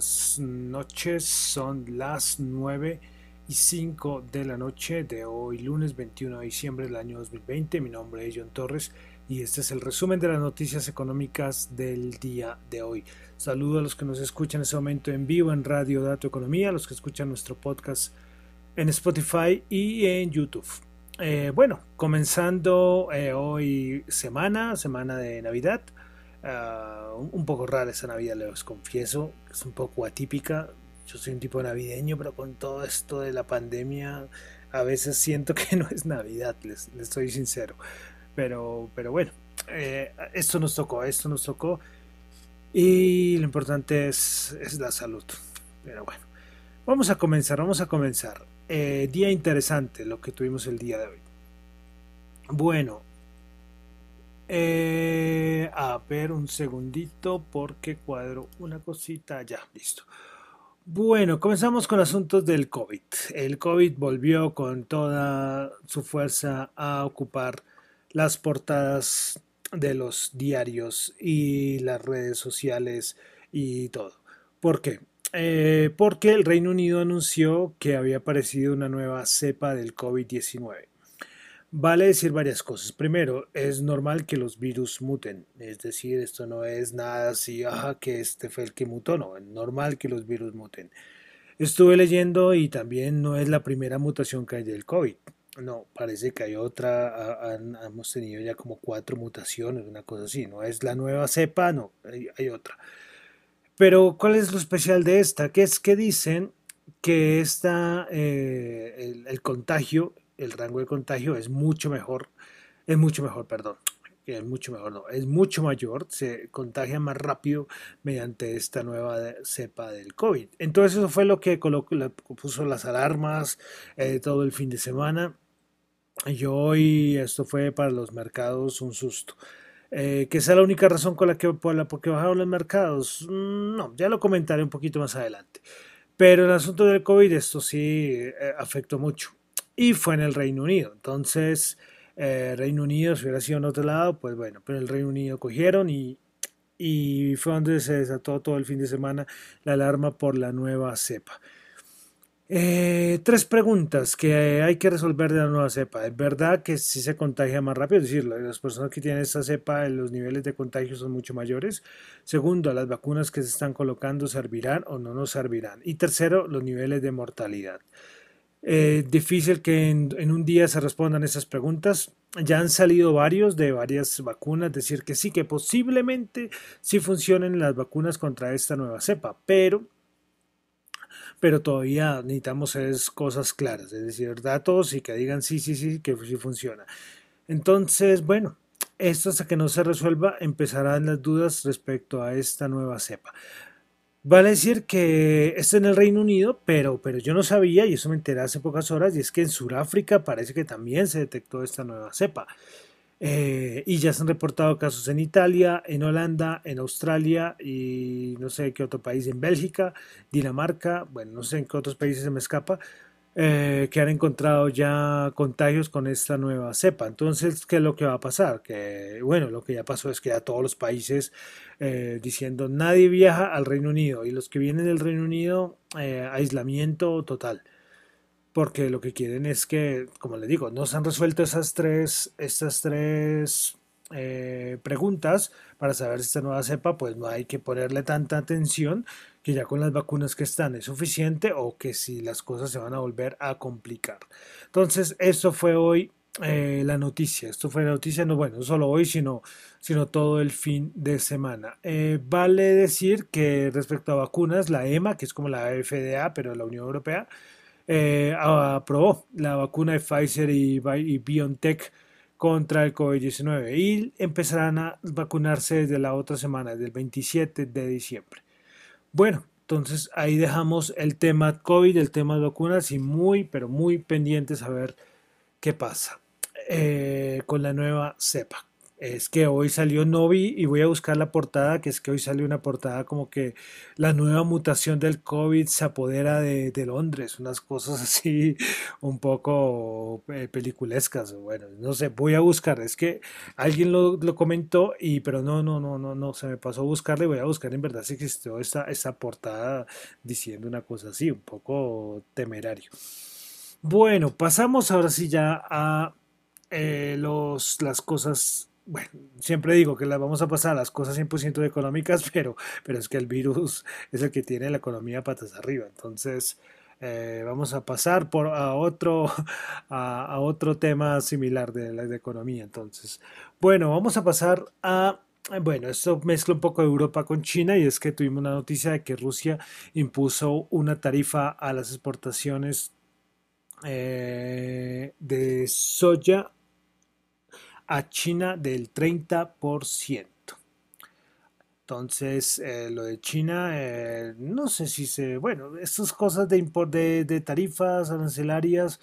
Buenas noches, son las 9 y 5 de la noche de hoy, lunes 21 de diciembre del año 2020. Mi nombre es John Torres y este es el resumen de las noticias económicas del día de hoy. Saludo a los que nos escuchan en este momento en vivo en Radio Dato Economía, a los que escuchan nuestro podcast en Spotify y en YouTube. Eh, bueno, comenzando eh, hoy semana, semana de Navidad. Ah, un poco rara esa Navidad, les confieso, es un poco atípica. Yo soy un tipo navideño, pero con todo esto de la pandemia, a veces siento que no es Navidad, les, les estoy sincero. Pero, pero bueno, eh, esto nos tocó, esto nos tocó. Y lo importante es, es la salud. Pero bueno, vamos a comenzar, vamos a comenzar. Eh, día interesante lo que tuvimos el día de hoy. Bueno, eh, a ver, un segundito porque cuadro una cosita. Ya, listo. Bueno, comenzamos con asuntos del COVID. El COVID volvió con toda su fuerza a ocupar las portadas de los diarios y las redes sociales y todo. ¿Por qué? Eh, porque el Reino Unido anunció que había aparecido una nueva cepa del COVID-19. Vale decir varias cosas. Primero, es normal que los virus muten. Es decir, esto no es nada así, ajá, que este fue el que mutó, no. Es normal que los virus muten. Estuve leyendo y también no es la primera mutación que hay del COVID. No, parece que hay otra. hemos tenido ya como cuatro mutaciones, una cosa así. No es la nueva cepa, no, hay, otra. Pero, ¿cuál es lo especial de esta? Que es que dicen que esta, eh, el contagio el rango de contagio es mucho mejor, es mucho mejor, perdón, es mucho mejor, no, es mucho mayor, se contagia más rápido mediante esta nueva cepa del COVID. Entonces eso fue lo que puso las alarmas eh, todo el fin de semana. Y hoy esto fue para los mercados un susto. Eh, que sea la única razón con la que por la porque bajaron los mercados. Mm, no, ya lo comentaré un poquito más adelante. Pero el asunto del COVID, esto sí eh, afectó mucho y fue en el Reino Unido. Entonces, eh, Reino Unido, si hubiera sido en otro lado, pues bueno, pero el Reino Unido cogieron y, y fue donde se desató todo el fin de semana la alarma por la nueva cepa. Eh, tres preguntas que hay que resolver de la nueva cepa. Es verdad que si se contagia más rápido, es decir, las personas que tienen esta cepa, los niveles de contagio son mucho mayores. Segundo, las vacunas que se están colocando servirán o no nos servirán. Y tercero, los niveles de mortalidad. Eh, difícil que en, un día se respondan esas preguntas. Ya han salido varios de varias vacunas, decir que sí, que posiblemente sí funcionen las vacunas contra esta nueva cepa, pero, pero todavía necesitamos es cosas claras, es decir, datos y que digan sí, sí, sí, que sí funciona. Entonces, bueno, esto hasta que no se resuelva empezarán las dudas respecto a esta nueva cepa. Vale decir que esto en el Reino Unido, pero, pero yo no sabía, y eso me enteré hace pocas horas, y es que en Sudáfrica parece que también se detectó esta nueva cepa. Eh, y ya se han reportado casos en Italia, en Holanda, en Australia y no sé qué otro país, en Bélgica, Dinamarca, bueno, no sé en qué otros países se me escapa, eh, que han encontrado ya contagios con esta nueva cepa. Entonces, ¿qué es lo que va a pasar? Que, bueno, lo que ya pasó es que ya todos los países eh, diciendo nadie viaja al Reino Unido y los que vienen del Reino Unido, eh, aislamiento total. Porque lo que quieren es que, como les digo, no se han resuelto esas tres, estas tres preguntas para saber si esta nueva cepa, pues no hay que ponerle tanta atención que ya con las vacunas que están es suficiente o que si las cosas se van a volver a complicar. Entonces, esto fue hoy eh, la noticia. Esto fue la noticia, no bueno, no solo hoy, sino, sino todo el fin de semana. Eh, vale decir que respecto a vacunas, la EMA, que es como la FDA, pero la Unión Europea, eh, aprobó la vacuna de Pfizer y BioNTech contra el COVID-19 y empezarán a vacunarse desde la otra semana, desde el 27 de diciembre. Bueno, entonces ahí dejamos el tema COVID, el tema de vacunas y muy, pero muy pendientes a ver qué pasa eh, con la nueva cepa es que hoy salió Novi y voy a buscar la portada, que es que hoy salió una portada como que la nueva mutación del COVID se apodera de, Londres, unas cosas así un poco eh, peliculescas. Bueno, no sé, voy a buscar, es que alguien lo, comentó y pero no, no, no, no, no, se me pasó a buscarle, voy a buscar en verdad si existió esta, esta portada diciendo una cosa así, un poco temerario. Bueno, pasamos ahora sí ya a eh, los, las cosas bueno, siempre digo que las vamos a pasar las cosas 100% económicas, pero, pero es que el virus es el que tiene la economía patas arriba. Entonces, eh, vamos a pasar por a otro, a, otro tema similar de la economía. Entonces, bueno, vamos a pasar a bueno, esto mezcla un poco Europa con China y es que tuvimos una noticia de que Rusia impuso una tarifa a las exportaciones eh, de soya a China del 30%. Entonces, eh, lo de China, eh, no sé si se, bueno, estas cosas de, de, de tarifas arancelarias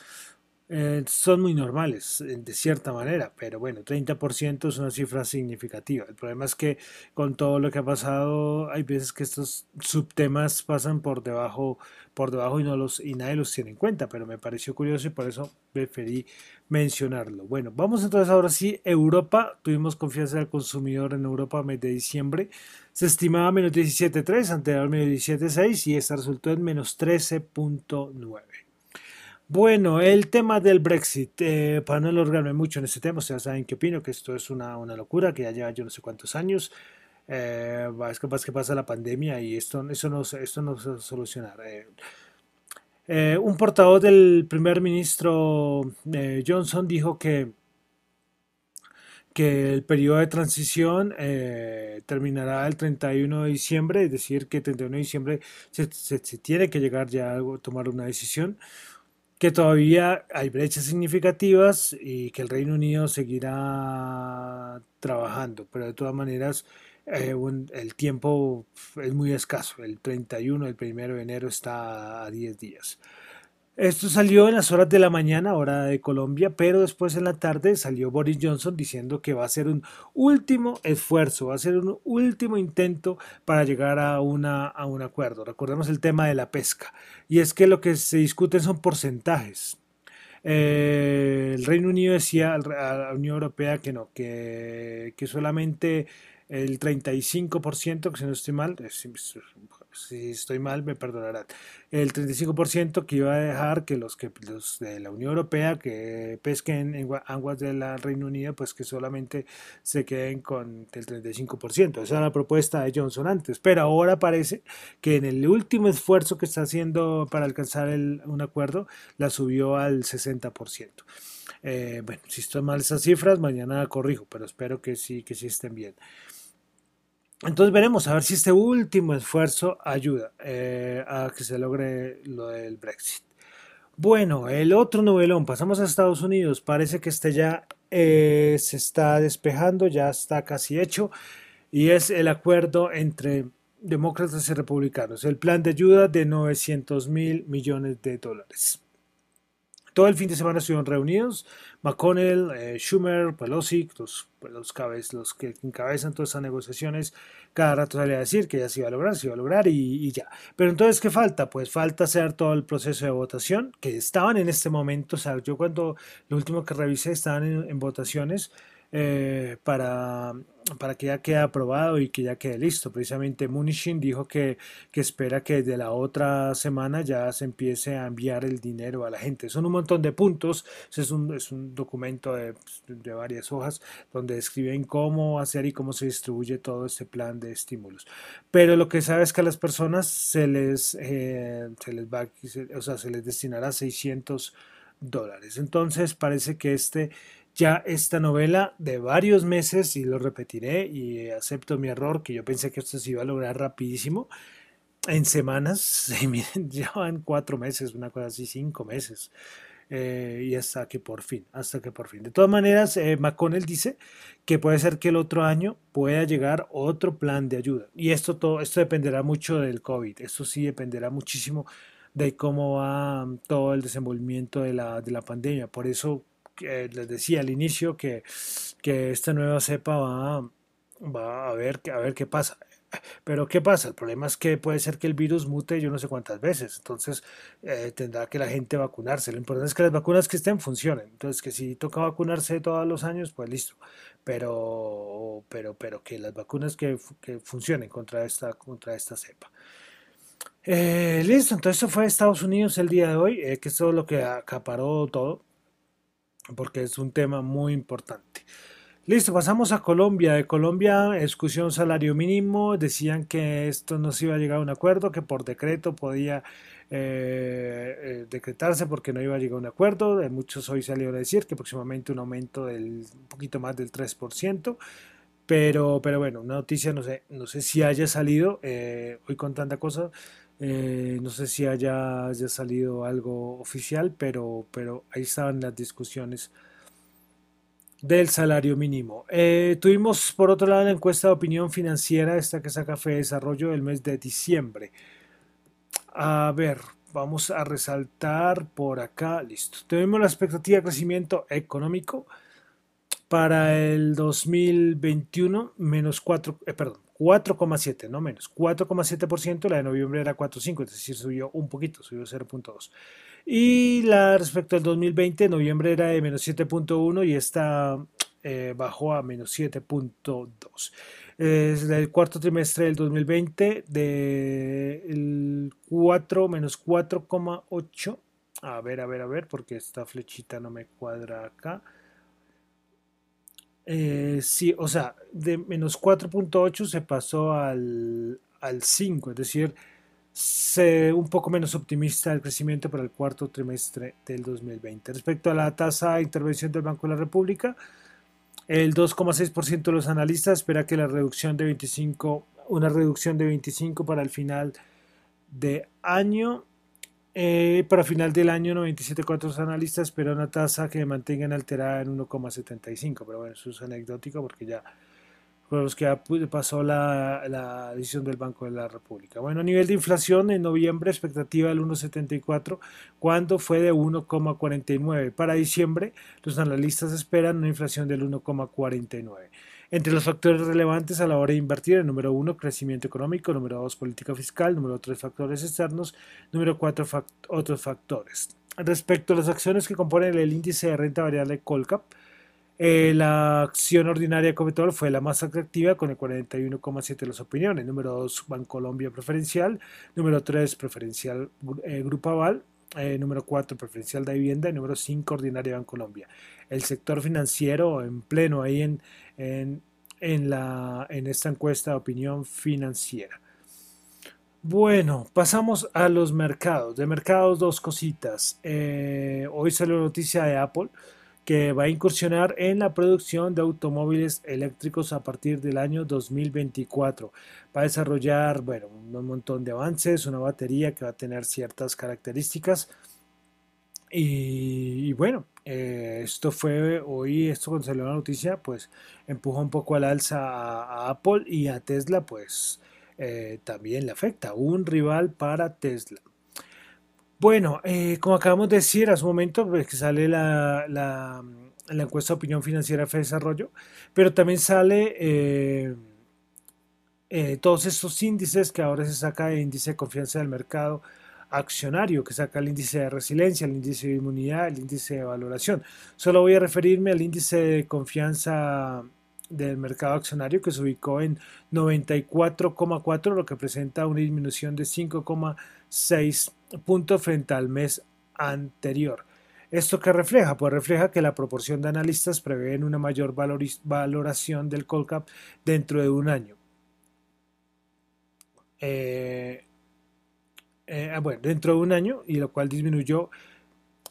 eh, son muy normales, de cierta manera, pero bueno, 30% es una cifra significativa. El problema es que con todo lo que ha pasado, hay veces que estos subtemas pasan por debajo, por debajo y, no los, y nadie los tiene en cuenta, pero me pareció curioso y por eso preferí mencionarlo. Bueno, vamos entonces ahora sí, Europa, tuvimos confianza del consumidor en Europa a mes de diciembre, se estimaba menos 17.3, anterior menos 17.6 y esta resultó en menos 13.9. Bueno, el tema del Brexit, eh, para no alargarme mucho en este tema, ustedes saben qué opino, que esto es una, locura, que ya lleva yo no sé cuántos años, eh, es capaz que pasa la pandemia y esto, eso no, esto no se va a solucionar. Eh, un portavoz del primer ministro Johnson dijo que, que el periodo de transición terminará el 31 de diciembre, es decir, que el 31 de diciembre se, se tiene que llegar ya a tomar una decisión que todavía hay brechas significativas y que el Reino Unido seguirá trabajando, pero de todas maneras eh, el tiempo es muy escaso. El 31, el 1 de enero está a 10 días. Esto salió en las horas de la mañana, hora de Colombia, pero después en la tarde salió Boris Johnson diciendo que va a ser un último esfuerzo, va a ser un último intento para llegar a, una, a un acuerdo. Recordemos el tema de la pesca, y es que lo que se discuten son porcentajes. Eh, el Reino Unido decía a la Unión Europea que no, que, que solamente el 35%, que si no estoy mal, si estoy mal me perdonarán, el 35% que iba a dejar que los, que los de la Unión Europea que pesquen en aguas del Reino Unido, pues que solamente se queden con el 35%. Esa era la propuesta de Johnson antes, pero ahora parece que en el último esfuerzo que está haciendo para alcanzar un acuerdo, la subió al 60%. Eh, bueno, si estoy mal esas cifras, mañana corrijo, pero espero que sí, que sí estén bien. Entonces veremos a ver si este último esfuerzo ayuda eh, a que se logre lo del Brexit. Bueno, el otro novelón, pasamos a Estados Unidos, parece que este ya eh, se está despejando, ya está casi hecho, y es el acuerdo entre demócratas y republicanos, el plan de ayuda de 900 mil millones de dólares. Todo el fin de semana estuvieron reunidos McConnell, eh, Schumer, Pelosi, los, pues, los, los que encabezan todas esas negociaciones, cada rato sale a decir que ya se iba a lograr, se iba a lograr y, ya. Pero entonces, ¿qué falta? Pues falta hacer todo el proceso de votación, que estaban en este momento, o sea, yo cuando lo último que revisé estaban en votaciones. Eh, para, para que ya quede aprobado y que ya quede listo. Precisamente Munishin dijo que, que, espera que desde la otra semana ya se empiece a enviar el dinero a la gente. Son un montón de puntos, es un, es un documento de, de, varias hojas donde describen cómo hacer y cómo se distribuye todo este plan de estímulos. Pero lo que sabe es que a las personas se les, eh, se les va, o sea, se les destinará 600 dólares. Entonces parece que este ya esta novela de varios meses y lo repetiré y acepto mi error que yo pensé que esto se iba a lograr rapidísimo en semanas y miren ya van cuatro meses una cosa así cinco meses eh, y hasta que por fin hasta que por fin. De todas maneras eh, McConnell dice que puede ser que el otro año pueda llegar otro plan de ayuda y esto todo esto dependerá mucho del covid esto sí dependerá muchísimo de cómo va todo el desenvolvimiento de la, de la pandemia. Por eso les decía al inicio que, que esta nueva cepa va, va a, ver, a ver qué pasa. Pero ¿qué pasa? El problema es que puede ser que el virus mute yo no sé cuántas veces, entonces eh, tendrá que la gente vacunarse. Lo importante es que las vacunas que estén funcionen. Entonces que si toca vacunarse todos los años, pues listo. Pero, pero, pero que las vacunas que, que funcionen contra esta, contra esta cepa. Eh, listo, entonces eso fue Estados Unidos el día de hoy, eh, que es todo lo que acaparó todo porque es un tema muy importante. Listo, pasamos a Colombia. De Colombia, discusión salario mínimo. Decían que esto no se iba a llegar a un acuerdo, que por decreto podía eh, eh, decretarse porque no iba a llegar a un acuerdo. De muchos hoy salieron a decir que próximamente un aumento del un poquito más del 3%. Pero, pero bueno, una noticia, no sé, no sé si haya salido eh, hoy con tanta cosa. Eh, no sé si haya, haya, salido algo oficial, pero, pero ahí estaban las discusiones del salario mínimo. Eh, tuvimos por otro lado la encuesta de opinión financiera, esta que saca Fe Desarrollo del mes de diciembre. A ver, vamos a resaltar por acá, listo. Tenemos la expectativa de crecimiento económico para el 2021, menos 4, eh, perdón, 4,7, no menos, 4,7%, la de noviembre era 4,5, es decir, subió un poquito, subió 0,2. Y la respecto al 2020, noviembre era de menos 7.1 y esta eh, bajó a menos 7.2. Es del cuarto trimestre del 2020, del 4 menos 4,8. A ver, a ver, a ver, porque esta flechita no me cuadra acá. Eh, sí, o sea, de menos 4.8 se pasó al, al 5, es decir, se, un poco menos optimista el crecimiento para el cuarto trimestre del 2020. Respecto a la tasa de intervención del Banco de la República, el 2,6% de los analistas espera que la reducción de 25, una reducción de 25 para el final de año eh, para final del año, 97,4 analistas espera una tasa que mantengan alterada en 1,75. Pero bueno, eso es anecdótico porque ya los que pasó la, la, decisión del Banco de la República. Bueno, a nivel de inflación, en noviembre expectativa del 1,74, cuando fue de 1,49. Para diciembre, los analistas esperan una inflación del 1,49. Entre los factores relevantes a la hora de invertir, el número uno, crecimiento económico, número dos, política fiscal, número tres, factores externos, número cuatro, otros factores. Respecto a las acciones que componen el índice de renta variable Colcap, eh, la acción ordinaria Cometol fue la más atractiva con el 41,7 de las opiniones. Número 2, Bancolombia preferencial. Número 3, preferencial eh, Grupo Aval. Eh, número 4, preferencial de vivienda. Y número 5, ordinaria Bancolombia. El sector financiero en pleno ahí en, en, la, en esta encuesta de opinión financiera. Bueno, pasamos a los mercados. De mercados, dos cositas. Eh, hoy salió noticia de Apple que va a incursionar en la producción de automóviles eléctricos a partir del año 2024. Va a desarrollar, bueno, un montón de avances, una batería que va a tener ciertas características. Y, bueno, eh, esto fue hoy, esto cuando salió la noticia, pues empujó un poco al alza a, Apple y a Tesla, pues eh, también le afecta. Un rival para Tesla. Bueno, eh, como acabamos de decir hace un momento, pues que sale la, la encuesta de opinión financiera de Desarrollo, pero también sale todos estos índices que ahora se saca el índice de confianza del mercado accionario, que saca el índice de resiliencia, el índice de inmunidad, el índice de valoración. Solo voy a referirme al índice de confianza del mercado accionario que se ubicó en 94,4, lo que presenta una disminución de 5,6 puntos frente al mes anterior. ¿Esto qué refleja? Pues refleja que la proporción de analistas prevén una mayor valoración del Colcap dentro de un año. Eh, eh, ah, bueno, dentro de un año, y lo cual disminuyó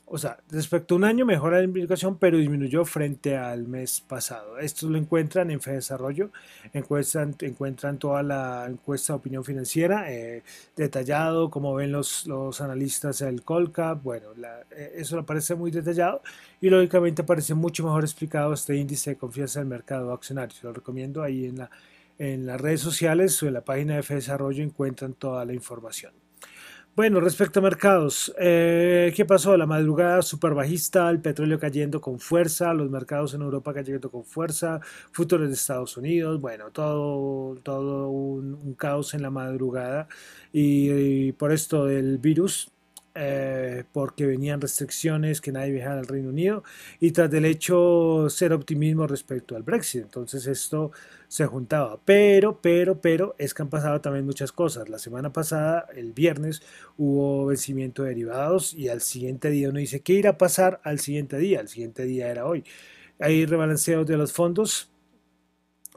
o sea, respecto a un año mejora la investigación, pero disminuyó frente al mes pasado. Esto lo encuentran en Desarrollo, encuentran, encuentran toda la encuesta de opinión financiera, eh, detallado, como ven los, los analistas del Colcap, bueno, eh, eso lo parece muy detallado y lógicamente parece mucho mejor explicado este índice de confianza del mercado accionario. Lo recomiendo ahí en, la, en las redes sociales o en la página de Desarrollo encuentran toda la información. Bueno, respecto a mercados, eh, ¿qué pasó? La madrugada super bajista, el petróleo cayendo con fuerza, los mercados en Europa cayendo con fuerza, futuros de Estados Unidos, bueno, todo, todo un, caos en la madrugada y por esto del virus, eh, porque venían restricciones que nadie viajara al Reino Unido y tras del hecho ser optimismo respecto al Brexit. Entonces esto se juntaba. Pero, pero, pero es que han pasado también muchas cosas. La semana pasada, el viernes, hubo vencimiento de derivados y al siguiente día uno dice, ¿qué irá a pasar al siguiente día? El siguiente día era hoy. Hay rebalanceos de los fondos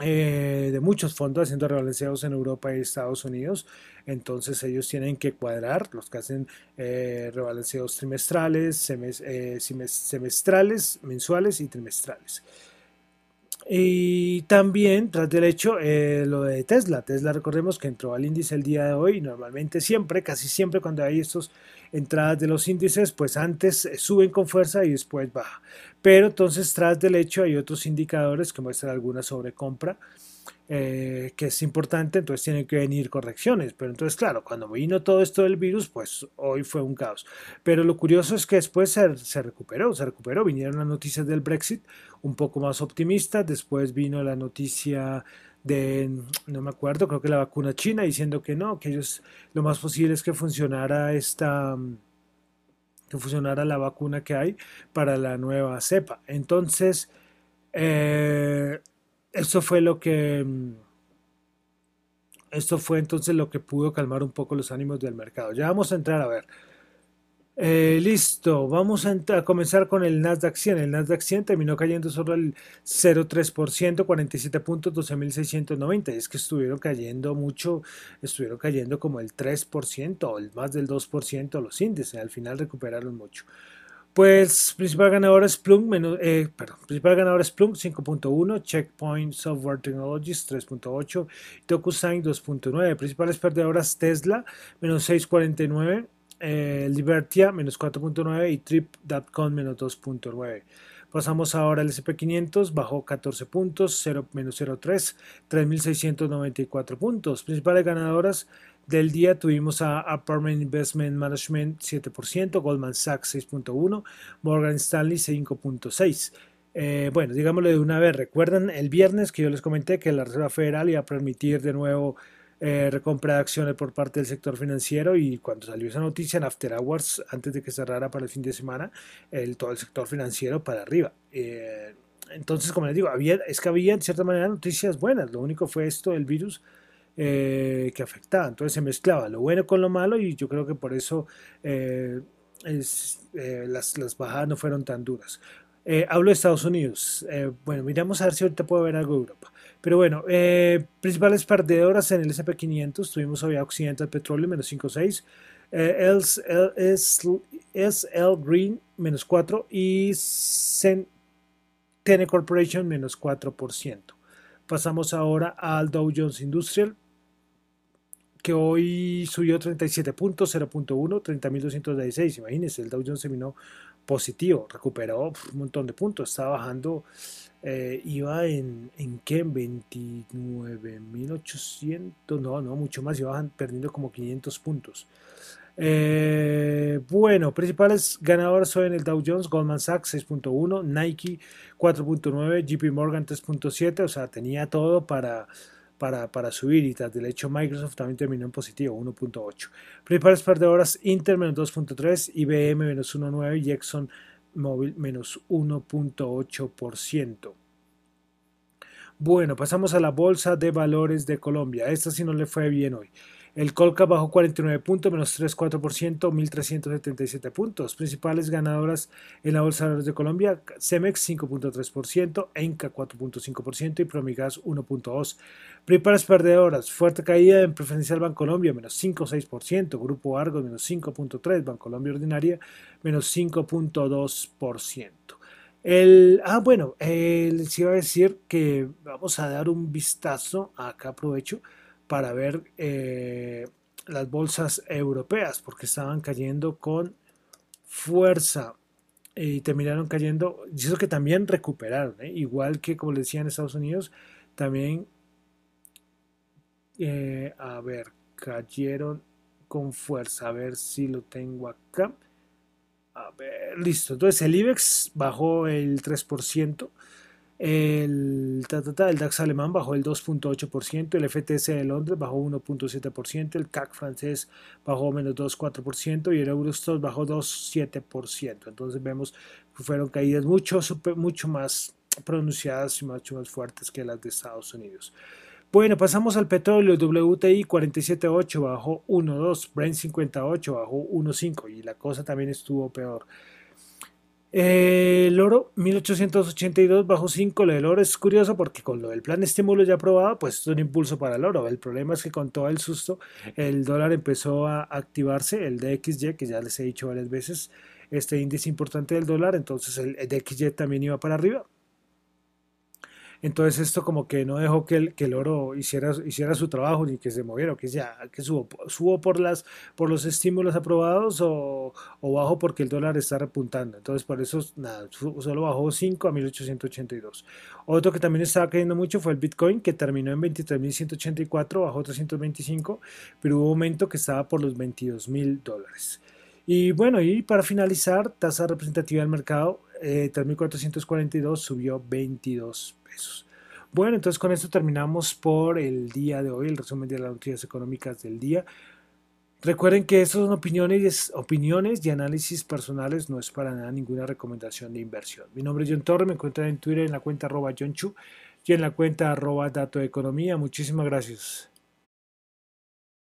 eh, de muchos fondos haciendo rebalanceados en Europa y Estados Unidos. Entonces ellos tienen que cuadrar, los que hacen eh, rebalanceos trimestrales, eh, semestrales, mensuales y trimestrales. Y también, tras del hecho, eh, lo de Tesla. Tesla, recordemos que entró al índice el día de hoy. Normalmente siempre, casi siempre cuando hay estas entradas de los índices, pues antes eh, suben con fuerza y después baja. Pero entonces, tras del hecho, hay otros indicadores que muestran alguna sobrecompra eh, que es importante, entonces tienen que venir correcciones. Pero entonces, claro, cuando vino todo esto del virus, pues hoy fue un caos. Pero lo curioso es que después se, se recuperó, se recuperó, vinieron las noticias del Brexit un poco más optimistas, después vino la noticia de, no me acuerdo, creo que la vacuna china diciendo que no, que ellos lo más posible es que funcionara esta que funcionara la vacuna que hay para la nueva cepa. Entonces, eh, esto fue lo que... Mm, esto fue entonces lo que pudo calmar un poco los ánimos del mercado. Ya vamos a entrar a ver. Eh, listo, vamos a, comenzar con el Nasdaq 100. El Nasdaq 100 terminó cayendo solo el 0,3%, 47 puntos, 12.690. Es que estuvieron cayendo mucho, estuvieron cayendo como el 3% o el más del 2% los índices. Al final recuperaron mucho. Pues principal ganador es Plum, eh, perdón, principal ganador es Plum 5.1, Checkpoint Software Technologies 3.8, DocuSign 2.9, principales perdedoras Tesla menos 6.49, eh, Libertia menos 4.9 y Trip.com menos 2.9. Pasamos ahora al SP500, bajó 14 puntos, 0, menos 0.3, 3.694 puntos. Principales ganadoras del día tuvimos a Apartment Investment Management 7%, Goldman Sachs 6.1%, Morgan Stanley 5.6%. Eh, bueno, digámoslo de una vez, recuerdan el viernes que yo les comenté que la Reserva Federal iba a permitir de nuevo eh, recompra de acciones por parte del sector financiero y cuando salió esa noticia en After Hours, antes de que cerrara para el fin de semana, el, todo el sector financiero para arriba. Eh, entonces, como les digo, había, es que había en cierta manera noticias buenas, lo único fue esto, el virus eh, que afectaba. Entonces se mezclaba lo bueno con lo malo y yo creo que por eso eh, eh, las, bajadas no fueron tan duras. hablo de Estados Unidos. bueno, miramos a ver si ahorita puedo ver algo de Europa. Pero bueno, principales perdedoras en el SP500 tuvimos hoy Occidental Petroleum menos 5.6, SL Green menos 4 y Centene Corporation menos 4%. Pasamos ahora al Dow Jones Industrial que hoy subió 37 puntos, 0.1, 30.216. Imagínense, el Dow Jones terminó positivo, recuperó un montón de puntos, estaba bajando, eh, iba en, ¿en qué? 29.800, no, no, mucho más, iba perdiendo como 500 puntos. Eh, bueno, principales ganadores son el Dow Jones, Goldman Sachs 6.1, Nike 4.9, JP Morgan 3.7, o sea, tenía todo para, para, para, subir y tras del hecho Microsoft también terminó en positivo 1.8. Principales perdedoras Inter menos 2.3, IBM menos 1.9 y Exxon Mobil menos 1.8%. Bueno, pasamos a la Bolsa de Valores de Colombia. Esta sí no le fue bien hoy. El Colca bajó 49 puntos, menos 3,4%, 1.377 puntos. Principales ganadoras en la Bolsa de Valores de Colombia, Cemex 5.3%, Enca 4.5% y Promigas 1.2%. Principales perdedoras, fuerte caída en Preferencial Bancolombia, menos 5.6%, Grupo Argos menos 5.3%, Bancolombia Ordinaria menos 5.2%. El, ah, bueno, les iba a decir que vamos a dar un vistazo, acá aprovecho, para ver eh, las bolsas europeas, porque estaban cayendo con fuerza y terminaron cayendo, y eso que también recuperaron, ¿eh? igual que como les decía en Estados Unidos, también, eh, a ver, cayeron con fuerza, a ver si lo tengo acá. A ver, listo. Entonces el IBEX bajó el 3%. El, el DAX alemán bajó el 2.8%, el FTS de Londres bajó 1.7%, el CAC francés bajó menos 2.4% y el Eurostox bajó 2.7%. Entonces vemos que fueron caídas mucho, mucho más pronunciadas y mucho más fuertes que las de Estados Unidos. Bueno, pasamos al petróleo. WTI 47.8 bajó 1.2, Brent 58 bajó 1.5 y la cosa también estuvo peor. El oro 1882 bajó 5. Lo del oro es curioso porque con lo del plan estímulo ya aprobado, pues es un impulso para el oro. El problema es que con todo el susto, el dólar empezó a activarse, el DXY, que ya les he dicho varias veces, este índice importante del dólar, entonces el DXY también iba para arriba. Entonces esto como que no dejó que el, oro hiciera, hiciera su trabajo ni que se moviera, que ya que subo, subo por, las, por los estímulos aprobados o, o bajo porque el dólar está repuntando. Entonces por eso nada, solo bajó 5 a 1882. Otro que también estaba cayendo mucho fue el Bitcoin que terminó en 23.184, bajó 325, pero hubo un momento que estaba por los 22.000 dólares. Y bueno, y para finalizar, tasa representativa del mercado, eh, 3.442 subió 22 bueno, entonces con esto terminamos por el día de hoy, el resumen de las noticias económicas del día. Recuerden que estas son opiniones, opiniones y análisis personales, no es para nada ninguna recomendación de inversión. Mi nombre es John Torre, me encuentran en Twitter en la cuenta arroba John Chu y en la cuenta arroba Dato Economía. Muchísimas gracias.